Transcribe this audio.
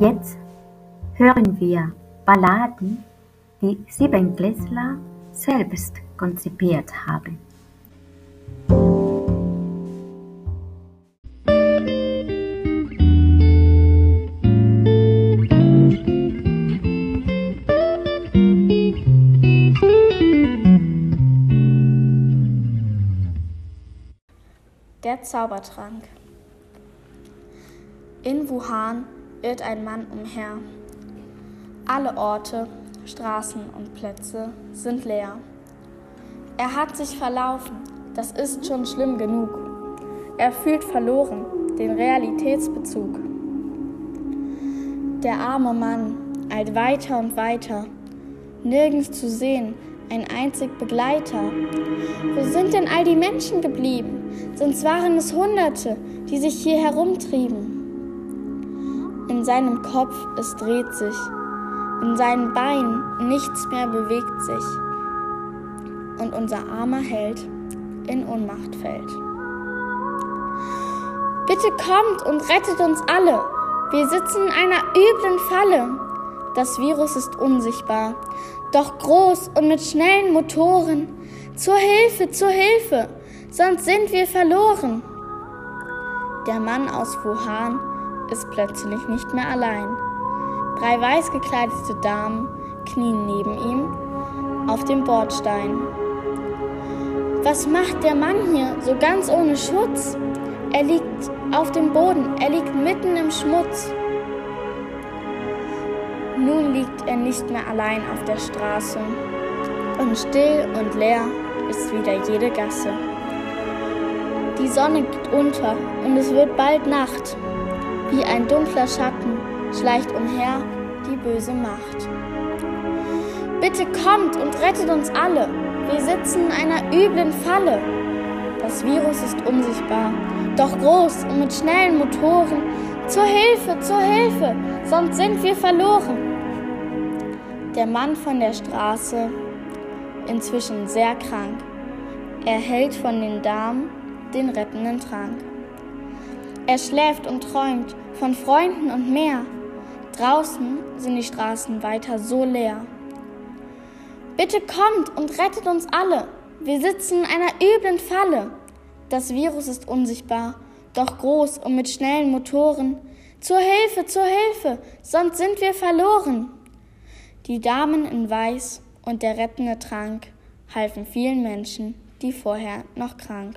Jetzt hören wir Balladen, die Siebenklässler selbst konzipiert haben. Der Zaubertrank. In Wuhan irrt ein Mann umher. Alle Orte, Straßen und Plätze sind leer. Er hat sich verlaufen, das ist schon schlimm genug. Er fühlt verloren den Realitätsbezug. Der arme Mann eilt weiter und weiter, nirgends zu sehen, ein einzig Begleiter. Wo sind denn all die Menschen geblieben? Sonst waren es Hunderte, die sich hier herumtrieben. In seinem Kopf es dreht sich, in seinen Beinen nichts mehr bewegt sich. Und unser armer Held in Ohnmacht fällt. Bitte kommt und rettet uns alle. Wir sitzen in einer üblen Falle. Das Virus ist unsichtbar, doch groß und mit schnellen Motoren. Zur Hilfe, zur Hilfe, sonst sind wir verloren. Der Mann aus Wuhan ist plötzlich nicht mehr allein. Drei weiß gekleidete Damen knien neben ihm auf dem Bordstein. Was macht der Mann hier so ganz ohne Schutz? Er liegt auf dem Boden, er liegt mitten im Schmutz. Nun liegt er nicht mehr allein auf der Straße und still und leer ist wieder jede Gasse. Die Sonne geht unter und es wird bald Nacht. Wie ein dunkler Schatten schleicht umher die böse Macht. Bitte kommt und rettet uns alle. Wir sitzen in einer üblen Falle. Das Virus ist unsichtbar, doch groß und mit schnellen Motoren. Zur Hilfe, zur Hilfe, sonst sind wir verloren. Der Mann von der Straße, inzwischen sehr krank, erhält von den Damen den rettenden Trank. Er schläft und träumt von Freunden und mehr. Draußen sind die Straßen weiter so leer. Bitte kommt und rettet uns alle. Wir sitzen in einer üblen Falle. Das Virus ist unsichtbar, doch groß und mit schnellen Motoren. Zur Hilfe, zur Hilfe, sonst sind wir verloren. Die Damen in Weiß und der rettende Trank halfen vielen Menschen, die vorher noch krank.